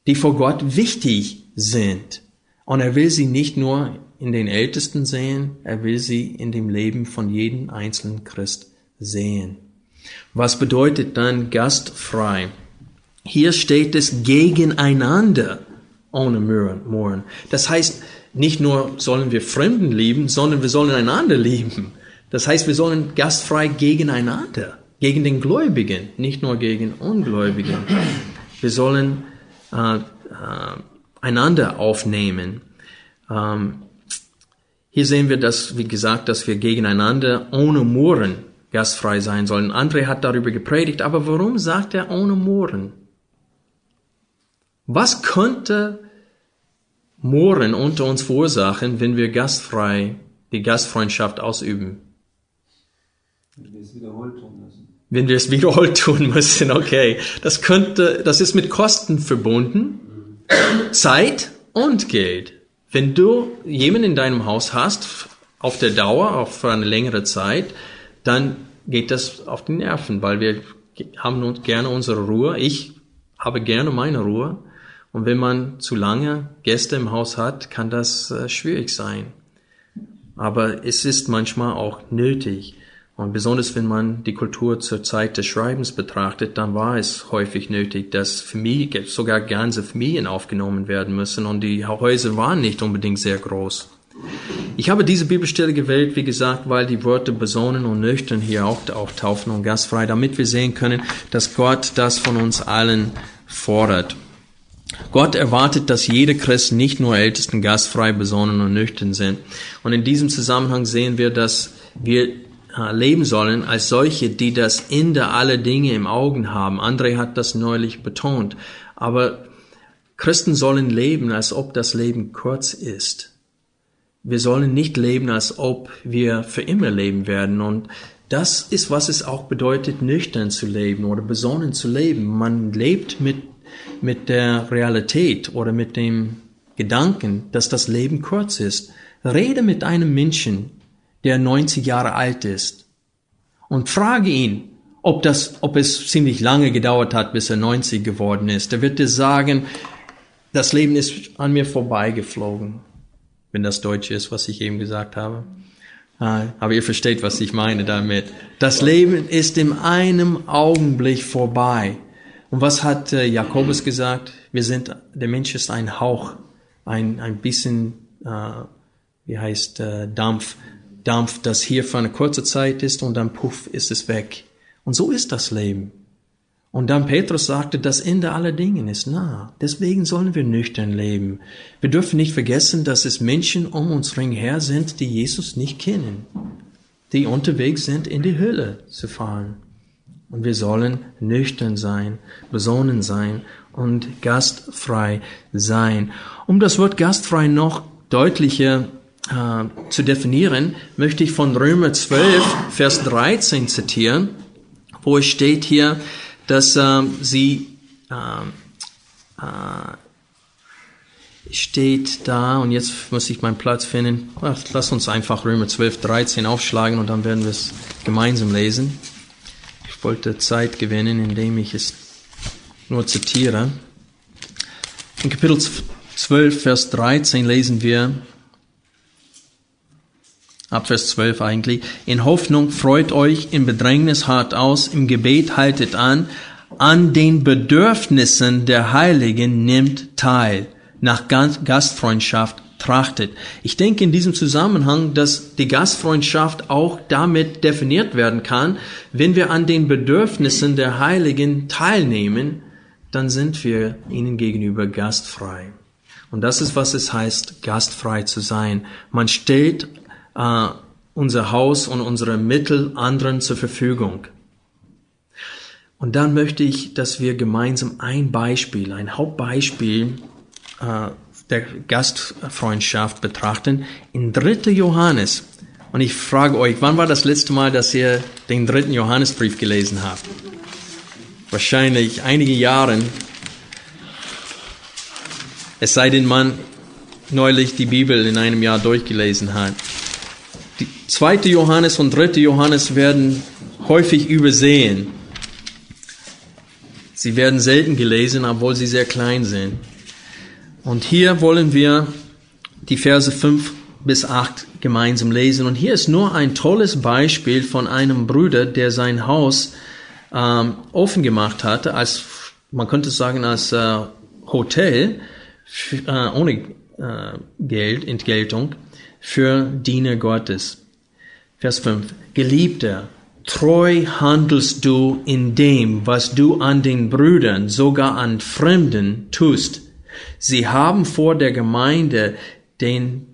die vor Gott wichtig sind. Und er will sie nicht nur in den Ältesten sehen, er will sie in dem Leben von jedem einzelnen Christ sehen. Was bedeutet dann gastfrei? Hier steht es gegeneinander, ohne Murren. Das heißt, nicht nur sollen wir Fremden lieben, sondern wir sollen einander lieben. Das heißt, wir sollen gastfrei gegeneinander, gegen den Gläubigen, nicht nur gegen Ungläubigen. Wir sollen äh, äh, einander aufnehmen. Ähm, hier sehen wir, dass, wie gesagt, dass wir gegeneinander ohne Murren gastfrei sein sollen. André hat darüber gepredigt, aber warum sagt er ohne Murren? Was könnte Murren unter uns verursachen, wenn wir gastfrei die Gastfreundschaft ausüben? Wenn wir es wiederholt tun müssen. Wenn wir es wiederholt tun müssen, okay. Das könnte, das ist mit Kosten verbunden. Zeit und Geld. Wenn du jemanden in deinem Haus hast, auf der Dauer, auf für eine längere Zeit, dann geht das auf die Nerven, weil wir haben gerne unsere Ruhe. Ich habe gerne meine Ruhe. Und wenn man zu lange Gäste im Haus hat, kann das äh, schwierig sein. Aber es ist manchmal auch nötig. Und besonders wenn man die Kultur zur Zeit des Schreibens betrachtet, dann war es häufig nötig, dass Familie, sogar ganze Familien aufgenommen werden müssen und die Häuser waren nicht unbedingt sehr groß. Ich habe diese Bibelstelle gewählt, wie gesagt, weil die Worte besonnen und nüchtern hier auch auftauchen und gastfrei, damit wir sehen können, dass Gott das von uns allen fordert. Gott erwartet, dass jede Christ nicht nur Ältesten gastfrei, besonnen und nüchtern sind. Und in diesem Zusammenhang sehen wir, dass wir leben sollen als solche, die das Ende aller Dinge im Augen haben. André hat das neulich betont. Aber Christen sollen leben, als ob das Leben kurz ist. Wir sollen nicht leben, als ob wir für immer leben werden. Und das ist, was es auch bedeutet, nüchtern zu leben oder besonnen zu leben. Man lebt mit, mit der Realität oder mit dem Gedanken, dass das Leben kurz ist. Rede mit einem Menschen, der 90 Jahre alt ist und frage ihn, ob das, ob es ziemlich lange gedauert hat, bis er 90 geworden ist. Er wird dir sagen, das Leben ist an mir vorbeigeflogen, wenn das Deutsch ist, was ich eben gesagt habe. Ah, aber ihr versteht, was ich meine damit. Das Leben ist in einem Augenblick vorbei. Und was hat äh, Jakobus gesagt? Wir sind, der Mensch ist ein Hauch, ein, ein bisschen, äh, wie heißt, äh, Dampf, Dampf, das hier für eine kurze Zeit ist und dann puff ist es weg. Und so ist das Leben. Und dann Petrus sagte, das Ende aller Dinge ist nah. Deswegen sollen wir nüchtern leben. Wir dürfen nicht vergessen, dass es Menschen um uns her sind, die Jesus nicht kennen, die unterwegs sind, in die Hölle zu fahren. Und wir sollen nüchtern sein, besonnen sein und gastfrei sein. Um das Wort gastfrei noch deutlicher äh, zu definieren, möchte ich von Römer 12, Vers 13 zitieren, wo es steht hier, dass äh, sie äh, äh, steht da, und jetzt muss ich meinen Platz finden. Lass uns einfach Römer 12, 13 aufschlagen und dann werden wir es gemeinsam lesen. Ich wollte Zeit gewinnen, indem ich es nur zitiere. In Kapitel 12, Vers 13 lesen wir, ab Vers 12 eigentlich. In Hoffnung freut euch, in Bedrängnis hart aus, im Gebet haltet an, an den Bedürfnissen der Heiligen nimmt teil, nach Gastfreundschaft trachtet. Ich denke in diesem Zusammenhang, dass die Gastfreundschaft auch damit definiert werden kann, wenn wir an den Bedürfnissen der Heiligen teilnehmen, dann sind wir ihnen gegenüber gastfrei. Und das ist, was es heißt, gastfrei zu sein. Man stellt äh, unser Haus und unsere Mittel anderen zur Verfügung. Und dann möchte ich, dass wir gemeinsam ein Beispiel, ein Hauptbeispiel äh, der Gastfreundschaft betrachten in 3. Johannes. Und ich frage euch, wann war das letzte Mal, dass ihr den dritten Johannesbrief gelesen habt? Wahrscheinlich einige Jahre. Es sei denn, man neulich die Bibel in einem Jahr durchgelesen hat. Die zweite Johannes und dritte Johannes werden häufig übersehen. Sie werden selten gelesen, obwohl sie sehr klein sind. Und hier wollen wir die Verse 5 bis 8 gemeinsam lesen. Und hier ist nur ein tolles Beispiel von einem Bruder, der sein Haus ähm, offen gemacht hatte, als, man könnte sagen, als äh, Hotel äh, ohne äh, Geld, Entgeltung, für Diener Gottes. Vers 5. Geliebter, treu handelst du in dem, was du an den Brüdern, sogar an Fremden tust. Sie haben vor der Gemeinde den,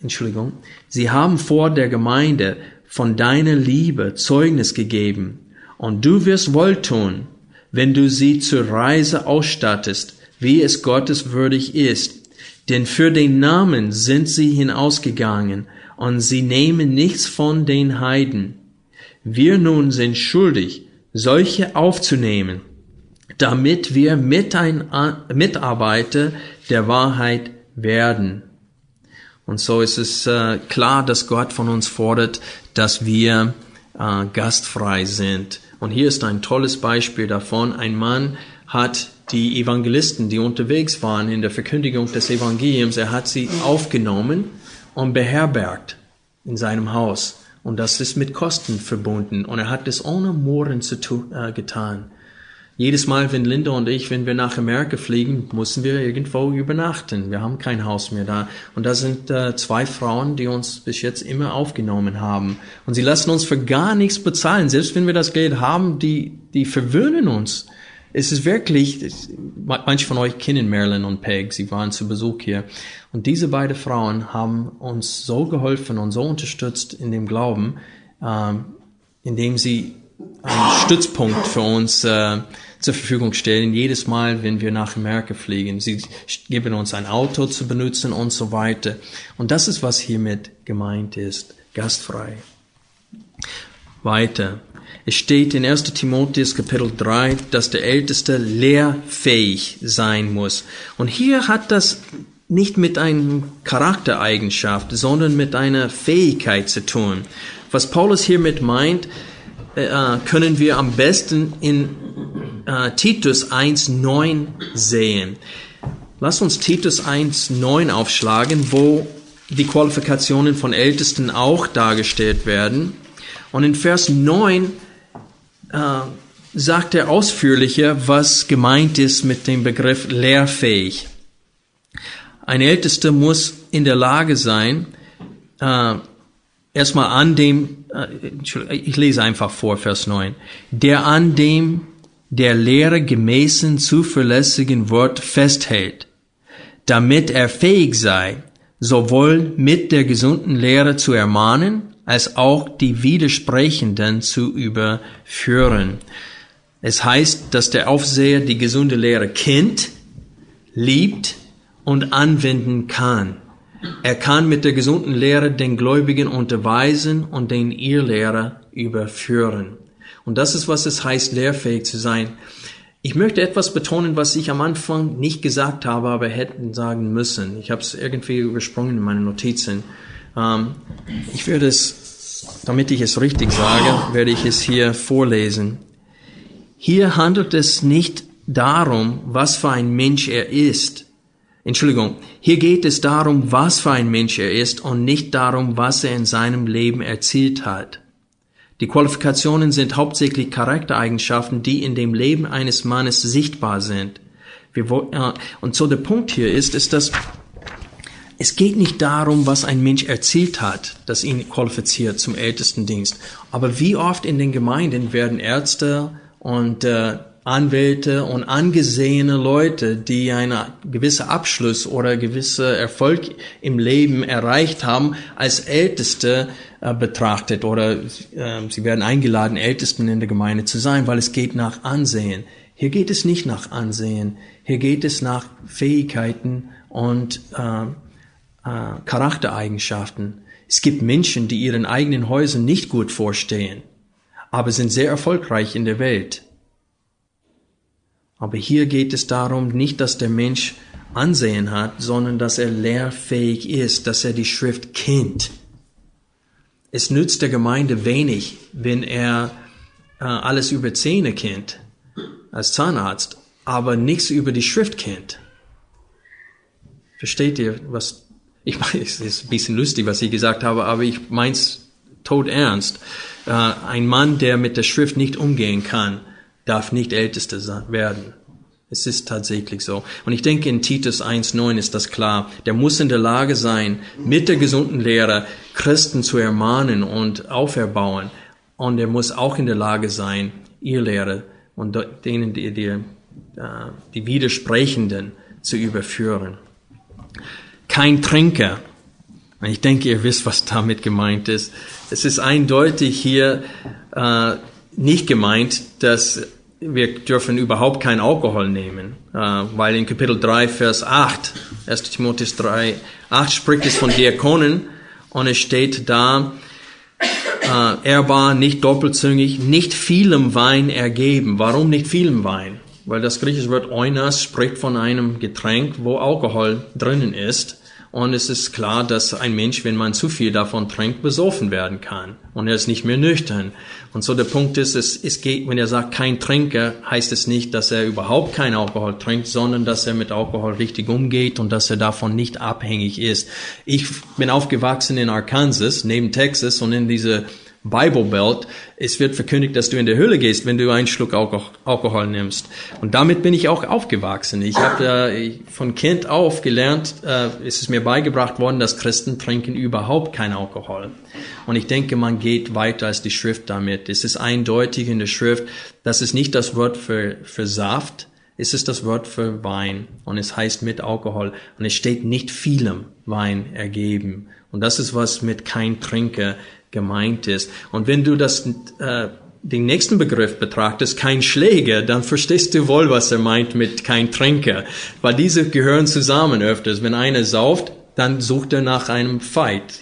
Entschuldigung, sie haben vor der Gemeinde von deiner Liebe Zeugnis gegeben. Und du wirst wohltun, wenn du sie zur Reise ausstattest, wie es Gottes würdig ist. Denn für den Namen sind sie hinausgegangen, und sie nehmen nichts von den Heiden. Wir nun sind schuldig, solche aufzunehmen, damit wir Mitarbeiter der Wahrheit werden. Und so ist es äh, klar, dass Gott von uns fordert, dass wir äh, gastfrei sind. Und hier ist ein tolles Beispiel davon. Ein Mann hat die Evangelisten, die unterwegs waren in der Verkündigung des Evangeliums, er hat sie aufgenommen und beherbergt in seinem Haus. Und das ist mit Kosten verbunden. Und er hat es ohne Mohren zu tun, äh, getan. Jedes Mal, wenn Linda und ich, wenn wir nach Amerika fliegen, müssen wir irgendwo übernachten. Wir haben kein Haus mehr da. Und da sind äh, zwei Frauen, die uns bis jetzt immer aufgenommen haben. Und sie lassen uns für gar nichts bezahlen. Selbst wenn wir das Geld haben, die, die verwöhnen uns. Es ist wirklich, manche von euch kennen Marilyn und Peg, sie waren zu Besuch hier. Und diese beiden Frauen haben uns so geholfen und so unterstützt in dem Glauben, ähm, indem sie einen Stützpunkt für uns äh, zur Verfügung stellen, jedes Mal, wenn wir nach Amerika fliegen. Sie geben uns ein Auto zu benutzen und so weiter. Und das ist, was hiermit gemeint ist, gastfrei. Weiter. Es steht in 1. Timotheus Kapitel 3, dass der Älteste lehrfähig sein muss. Und hier hat das nicht mit einer Charaktereigenschaft, sondern mit einer Fähigkeit zu tun. Was Paulus hiermit meint, äh, können wir am besten in äh, Titus 1.9 sehen. Lass uns Titus 1.9 aufschlagen, wo die Qualifikationen von Ältesten auch dargestellt werden. Und in Vers 9 äh, sagt er ausführlicher, was gemeint ist mit dem Begriff lehrfähig. Ein Ältester muss in der Lage sein, äh, erstmal an dem, äh, ich lese einfach vor, Vers 9, der an dem der Lehre gemäßen zuverlässigen Wort festhält, damit er fähig sei, sowohl mit der gesunden Lehre zu ermahnen, als auch die Widersprechenden zu überführen. Es heißt, dass der Aufseher die gesunde Lehre kennt, liebt und anwenden kann. Er kann mit der gesunden Lehre den Gläubigen unterweisen und den Irrlehrer überführen. Und das ist, was es heißt, lehrfähig zu sein. Ich möchte etwas betonen, was ich am Anfang nicht gesagt habe, aber hätten sagen müssen. Ich habe es irgendwie übersprungen in meinen Notizen. Ähm, ich werde es, damit ich es richtig sage, werde ich es hier vorlesen. Hier handelt es nicht darum, was für ein Mensch er ist. Entschuldigung, hier geht es darum, was für ein Mensch er ist und nicht darum, was er in seinem Leben erzielt hat. Die Qualifikationen sind hauptsächlich Charaktereigenschaften, die in dem Leben eines Mannes sichtbar sind. Äh, und so der Punkt hier ist, ist, dass es geht nicht darum, was ein Mensch erzielt hat, das ihn qualifiziert zum Ältestendienst. Aber wie oft in den Gemeinden werden Ärzte und äh, Anwälte und angesehene Leute, die einen gewissen Abschluss oder gewisse Erfolg im Leben erreicht haben, als Älteste äh, betrachtet oder äh, sie werden eingeladen, Ältesten in der Gemeinde zu sein, weil es geht nach Ansehen. Hier geht es nicht nach Ansehen, hier geht es nach Fähigkeiten und äh, äh, Charaktereigenschaften. Es gibt Menschen, die ihren eigenen Häusern nicht gut vorstehen, aber sind sehr erfolgreich in der Welt. Aber hier geht es darum, nicht, dass der Mensch Ansehen hat, sondern dass er lehrfähig ist, dass er die Schrift kennt. Es nützt der Gemeinde wenig, wenn er äh, alles über Zähne kennt, als Zahnarzt, aber nichts über die Schrift kennt. Versteht ihr, was ich meine? Es ist ein bisschen lustig, was ich gesagt habe, aber ich meins tot ernst. Äh, ein Mann, der mit der Schrift nicht umgehen kann, darf nicht Ältester werden. Es ist tatsächlich so. Und ich denke, in Titus 1.9 ist das klar. Der muss in der Lage sein, mit der gesunden Lehre Christen zu ermahnen und auferbauen. Und er muss auch in der Lage sein, ihr Lehre und denen, die, die, äh, die Widersprechenden zu überführen. Kein Trinker. Ich denke, ihr wisst, was damit gemeint ist. Es ist eindeutig hier äh, nicht gemeint, dass wir dürfen überhaupt keinen Alkohol nehmen, äh, weil in Kapitel 3, Vers 8, 1 Timotheus 3, 8 spricht es von Diakonen und es steht da, äh, ehrbar, nicht doppelzüngig, nicht vielem Wein ergeben. Warum nicht vielem Wein? Weil das griechische Wort oinas spricht von einem Getränk, wo Alkohol drinnen ist. Und es ist klar, dass ein Mensch, wenn man zu viel davon trinkt, besoffen werden kann. Und er ist nicht mehr nüchtern. Und so der Punkt ist, es, es geht, wenn er sagt kein Trinker, heißt es nicht, dass er überhaupt keinen Alkohol trinkt, sondern dass er mit Alkohol richtig umgeht und dass er davon nicht abhängig ist. Ich bin aufgewachsen in Arkansas, neben Texas und in diese Bible Belt, es wird verkündigt, dass du in der Hölle gehst, wenn du einen Schluck Alkohol nimmst. Und damit bin ich auch aufgewachsen. Ich habe äh, von Kind auf gelernt, äh, es ist mir beigebracht worden, dass Christen trinken überhaupt kein Alkohol. Und ich denke, man geht weiter als die Schrift damit. Es ist eindeutig in der Schrift, das ist nicht das Wort für, für Saft, es ist das Wort für Wein und es heißt mit Alkohol und es steht nicht vielem Wein ergeben. Und das ist was mit kein Trinker gemeint ist. Und wenn du das, äh, den nächsten Begriff betrachtest, kein Schläger, dann verstehst du wohl, was er meint mit kein Trinker. Weil diese gehören zusammen öfters. Wenn einer sauft, dann sucht er nach einem Fight.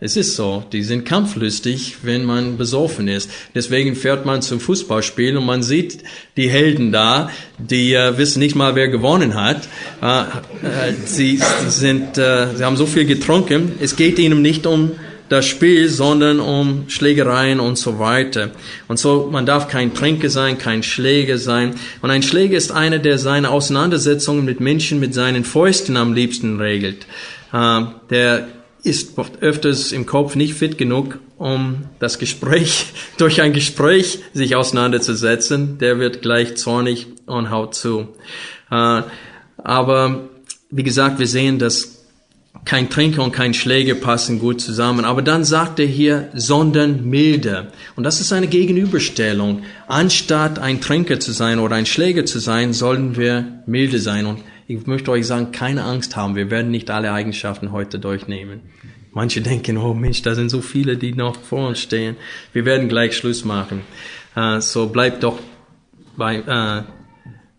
Es ist so, die sind kampflustig, wenn man besoffen ist. Deswegen fährt man zum Fußballspiel und man sieht die Helden da, die äh, wissen nicht mal, wer gewonnen hat. Äh, äh, sie, sind, äh, sie haben so viel getrunken. Es geht ihnen nicht um das Spiel, sondern um Schlägereien und so weiter. Und so, man darf kein Trinker sein, kein Schläger sein. Und ein Schläger ist einer, der seine Auseinandersetzungen mit Menschen mit seinen Fäusten am liebsten regelt. Äh, der ist öfters im Kopf nicht fit genug, um das Gespräch, durch ein Gespräch sich auseinanderzusetzen. Der wird gleich zornig und haut zu. Äh, aber wie gesagt, wir sehen, dass kein Trinker und kein Schläger passen gut zusammen. Aber dann sagt er hier, sondern milde. Und das ist eine Gegenüberstellung. Anstatt ein Trinker zu sein oder ein Schläger zu sein, sollen wir milde sein. Und ich möchte euch sagen, keine Angst haben. Wir werden nicht alle Eigenschaften heute durchnehmen. Manche denken, oh Mensch, da sind so viele, die noch vor uns stehen. Wir werden gleich Schluss machen. Uh, so bleibt doch bei, uh,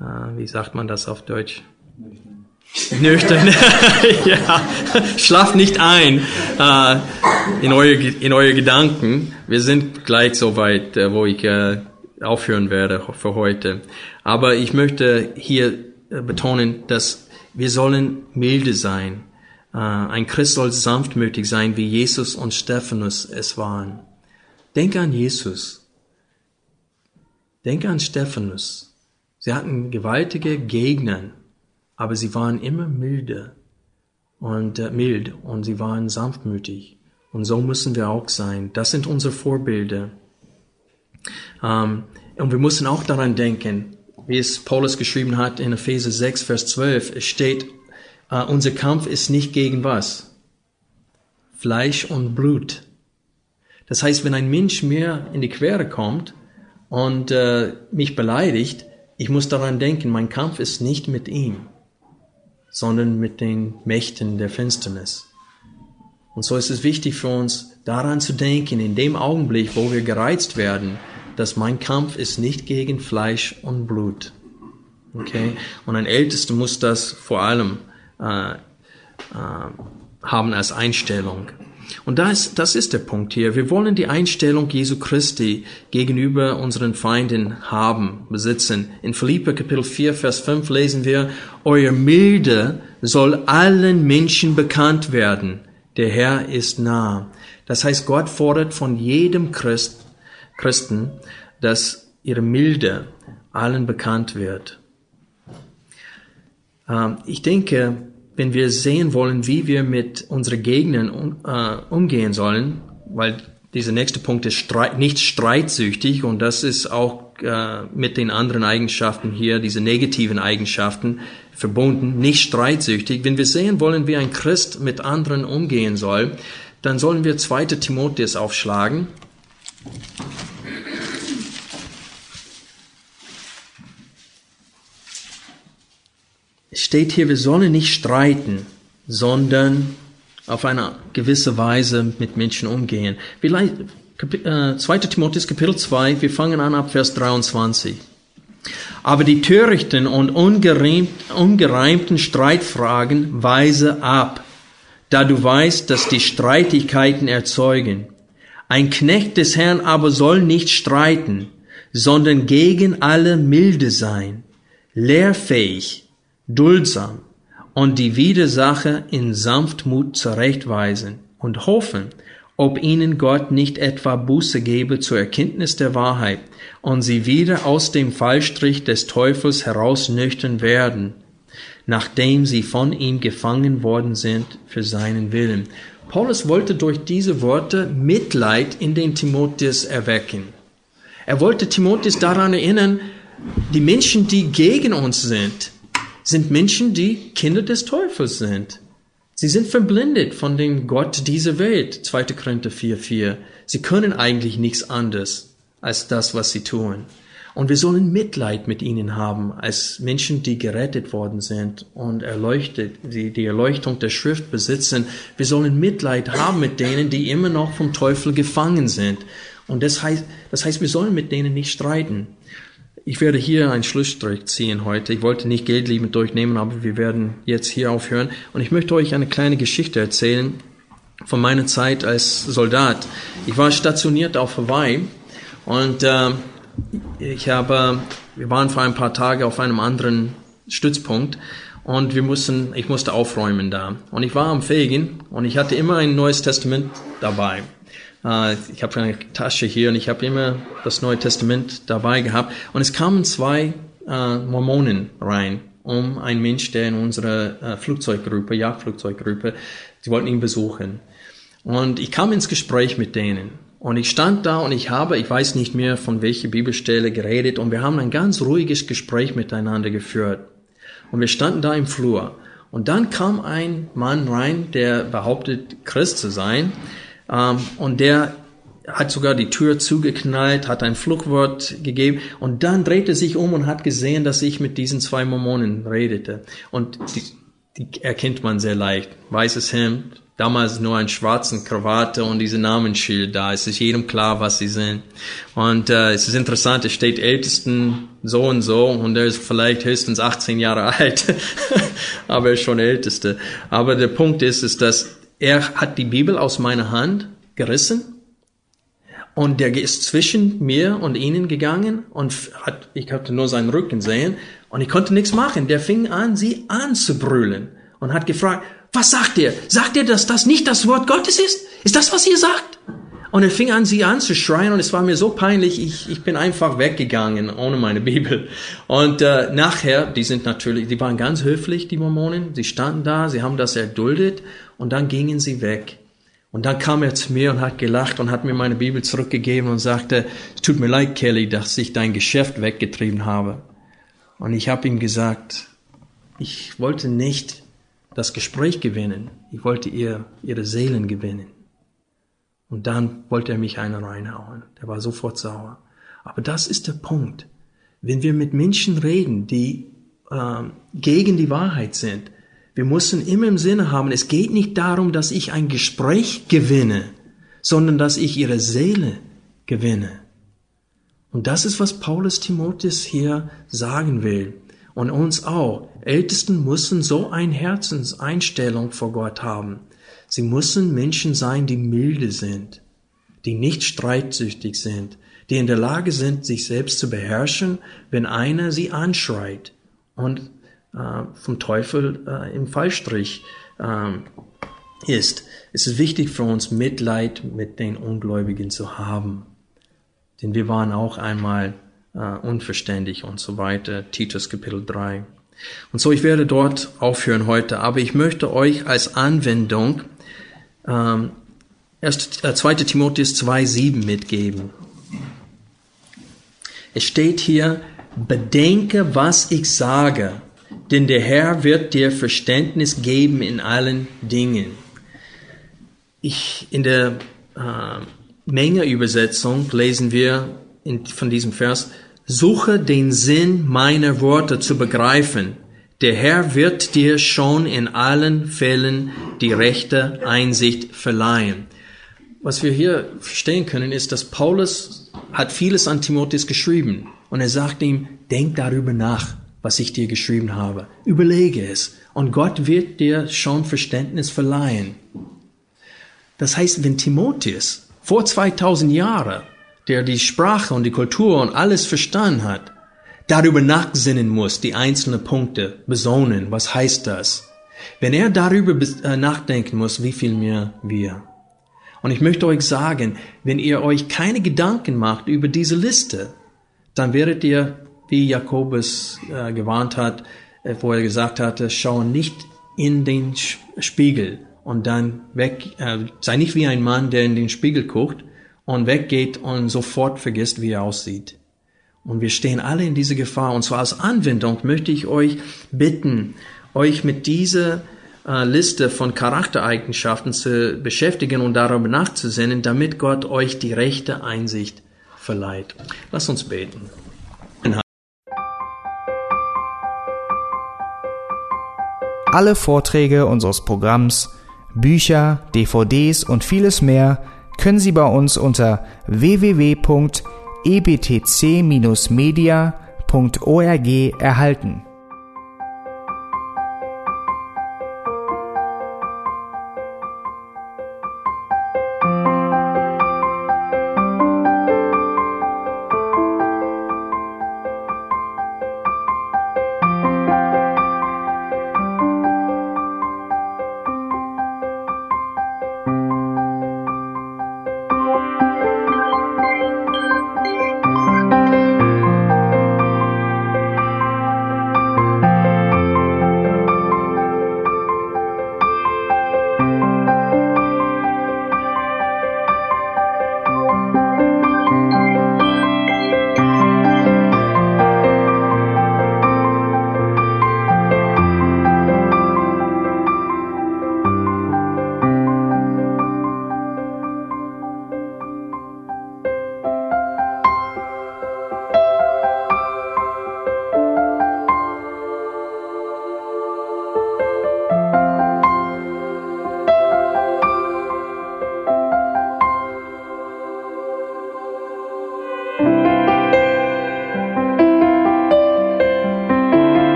uh, wie sagt man das auf Deutsch? Nüchtern. ja, schlaft nicht ein äh, in, eure, in eure Gedanken. Wir sind gleich so weit, äh, wo ich äh, aufhören werde für heute. Aber ich möchte hier äh, betonen, dass wir sollen milde sein. Äh, ein Christ soll sanftmütig sein, wie Jesus und Stephanus es waren. Denke an Jesus. Denke an Stephanus. Sie hatten gewaltige Gegner aber sie waren immer milde und äh, mild und sie waren sanftmütig. Und so müssen wir auch sein. Das sind unsere Vorbilder. Ähm, und wir müssen auch daran denken, wie es Paulus geschrieben hat in Epheser 6, Vers 12. Es steht, äh, unser Kampf ist nicht gegen was? Fleisch und Blut. Das heißt, wenn ein Mensch mir in die Quere kommt und äh, mich beleidigt, ich muss daran denken, mein Kampf ist nicht mit ihm sondern mit den Mächten der Finsternis. Und so ist es wichtig für uns, daran zu denken, in dem Augenblick, wo wir gereizt werden, dass mein Kampf ist nicht gegen Fleisch und Blut. Okay? Und ein Ältester muss das vor allem äh, äh, haben als Einstellung. Und das, das ist der Punkt hier. Wir wollen die Einstellung Jesu Christi gegenüber unseren Feinden haben, besitzen. In Philippa Kapitel 4, Vers 5 lesen wir, Euer Milde soll allen Menschen bekannt werden. Der Herr ist nah. Das heißt, Gott fordert von jedem Christ, Christen, dass ihre Milde allen bekannt wird. Ähm, ich denke, wenn wir sehen wollen, wie wir mit unseren Gegnern um, äh, umgehen sollen, weil dieser nächste Punkt ist streit, nicht streitsüchtig und das ist auch äh, mit den anderen Eigenschaften hier, diese negativen Eigenschaften verbunden, nicht streitsüchtig. Wenn wir sehen wollen, wie ein Christ mit anderen umgehen soll, dann sollen wir 2. Timotheus aufschlagen. Steht hier, wir sollen nicht streiten, sondern auf eine gewisse Weise mit Menschen umgehen. Vielleicht, äh, 2. Timotheus Kapitel 2, wir fangen an ab Vers 23. Aber die törichten und ungereimten Streitfragen weise ab, da du weißt, dass die Streitigkeiten erzeugen. Ein Knecht des Herrn aber soll nicht streiten, sondern gegen alle milde sein, lehrfähig, duldsam und die Widersacher in Sanftmut zurechtweisen und hoffen, ob ihnen Gott nicht etwa Buße gebe zur Erkenntnis der Wahrheit und sie wieder aus dem Fallstrich des Teufels herausnüchtern werden, nachdem sie von ihm gefangen worden sind für seinen Willen. Paulus wollte durch diese Worte Mitleid in den Timotheus erwecken. Er wollte Timotheus daran erinnern, die Menschen, die gegen uns sind, sind Menschen, die Kinder des Teufels sind. Sie sind verblindet von dem Gott dieser Welt, 2. Korinther 4,4. Sie können eigentlich nichts anderes als das, was sie tun. Und wir sollen Mitleid mit ihnen haben, als Menschen, die gerettet worden sind und erleuchtet, die die Erleuchtung der Schrift besitzen. Wir sollen Mitleid haben mit denen, die immer noch vom Teufel gefangen sind. Und das heißt, das heißt, wir sollen mit denen nicht streiten. Ich werde hier einen Schlussstrich ziehen heute. Ich wollte nicht Geld liebend durchnehmen, aber wir werden jetzt hier aufhören. Und ich möchte euch eine kleine Geschichte erzählen von meiner Zeit als Soldat. Ich war stationiert auf Hawaii und äh, ich habe, wir waren vor ein paar Tagen auf einem anderen Stützpunkt und wir mussten, ich musste aufräumen da. Und ich war am Fegen und ich hatte immer ein neues Testament dabei. Äh, ich habe eine Tasche hier und ich habe immer das Neue Testament dabei gehabt. Und es kamen zwei äh, Mormonen rein, um einen Mensch, der in unserer äh, Flugzeuggruppe, Jagdflugzeuggruppe, sie wollten ihn besuchen. Und ich kam ins Gespräch mit denen. Und ich stand da und ich habe, ich weiß nicht mehr von welcher Bibelstelle geredet und wir haben ein ganz ruhiges Gespräch miteinander geführt. Und wir standen da im Flur. Und dann kam ein Mann rein, der behauptet, Christ zu sein. Ähm, und der hat sogar die Tür zugeknallt, hat ein Fluchwort gegeben und dann drehte sich um und hat gesehen, dass ich mit diesen zwei Mormonen redete. Und die, die erkennt man sehr leicht. Weißes Hemd, damals nur ein schwarzen Krawatte und diese Namensschild da. Es ist jedem klar, was sie sind. Und äh, es ist interessant, es steht Ältesten so und so und er ist vielleicht höchstens 18 Jahre alt, aber er ist schon Älteste. Aber der Punkt ist, ist, dass er hat die Bibel aus meiner Hand gerissen und der ist zwischen mir und ihnen gegangen und hat, ich konnte nur seinen Rücken sehen und ich konnte nichts machen. Der fing an, sie anzubrüllen und hat gefragt, was sagt ihr? Sagt ihr, dass das nicht das Wort Gottes ist? Ist das, was ihr sagt? Und er fing an, sie anzuschreien und es war mir so peinlich, ich, ich bin einfach weggegangen ohne meine Bibel. Und äh, nachher, die sind natürlich, die waren ganz höflich, die Mormonen, sie standen da, sie haben das erduldet und dann gingen sie weg. Und dann kam er zu mir und hat gelacht und hat mir meine Bibel zurückgegeben und sagte, es tut mir leid, Kelly, dass ich dein Geschäft weggetrieben habe. Und ich habe ihm gesagt, ich wollte nicht das Gespräch gewinnen, ich wollte ihr, ihre Seelen gewinnen. Und dann wollte er mich einen reinhauen. Der war sofort sauer. Aber das ist der Punkt. Wenn wir mit Menschen reden, die äh, gegen die Wahrheit sind, wir müssen immer im Sinne haben, es geht nicht darum, dass ich ein Gespräch gewinne, sondern dass ich ihre Seele gewinne. Und das ist, was Paulus Timotheus hier sagen will. Und uns auch. Ältesten müssen so eine Herzenseinstellung vor Gott haben. Sie müssen Menschen sein, die milde sind, die nicht streitsüchtig sind, die in der Lage sind, sich selbst zu beherrschen, wenn einer sie anschreit und äh, vom Teufel äh, im Fallstrich äh, ist. Es ist wichtig für uns, Mitleid mit den Ungläubigen zu haben. Denn wir waren auch einmal äh, unverständlich und so weiter. Titus Kapitel 3. Und so, ich werde dort aufhören heute, aber ich möchte euch als Anwendung ähm, erst, äh, 2. Timotheus 2,7 mitgeben. Es steht hier, bedenke, was ich sage, denn der Herr wird dir Verständnis geben in allen Dingen. Ich, in der äh, Menge-Übersetzung lesen wir in, von diesem Vers, suche den Sinn meiner Worte zu begreifen. Der Herr wird dir schon in allen Fällen die rechte Einsicht verleihen. Was wir hier verstehen können, ist, dass Paulus hat vieles an Timotheus geschrieben und er sagt ihm, denk darüber nach, was ich dir geschrieben habe. Überlege es und Gott wird dir schon Verständnis verleihen. Das heißt, wenn Timotheus vor 2000 Jahren, der die Sprache und die Kultur und alles verstanden hat, darüber nachsinnen muss, die einzelnen Punkte besonnen, was heißt das? Wenn er darüber äh, nachdenken muss, wie viel mehr wir. Und ich möchte euch sagen, wenn ihr euch keine Gedanken macht über diese Liste, dann werdet ihr, wie Jakobus äh, gewarnt hat, äh, wo er gesagt hatte, schau nicht in den Spiegel und dann weg, äh, sei nicht wie ein Mann, der in den Spiegel guckt und weggeht und sofort vergisst, wie er aussieht. Und wir stehen alle in dieser Gefahr. Und zwar als Anwendung möchte ich euch bitten, euch mit dieser äh, Liste von Charaktereigenschaften zu beschäftigen und darüber nachzusinnen, damit Gott euch die rechte Einsicht verleiht. Lass uns beten. Alle Vorträge unseres Programms, Bücher, DVDs und vieles mehr können Sie bei uns unter www.ebtc-media.org erhalten.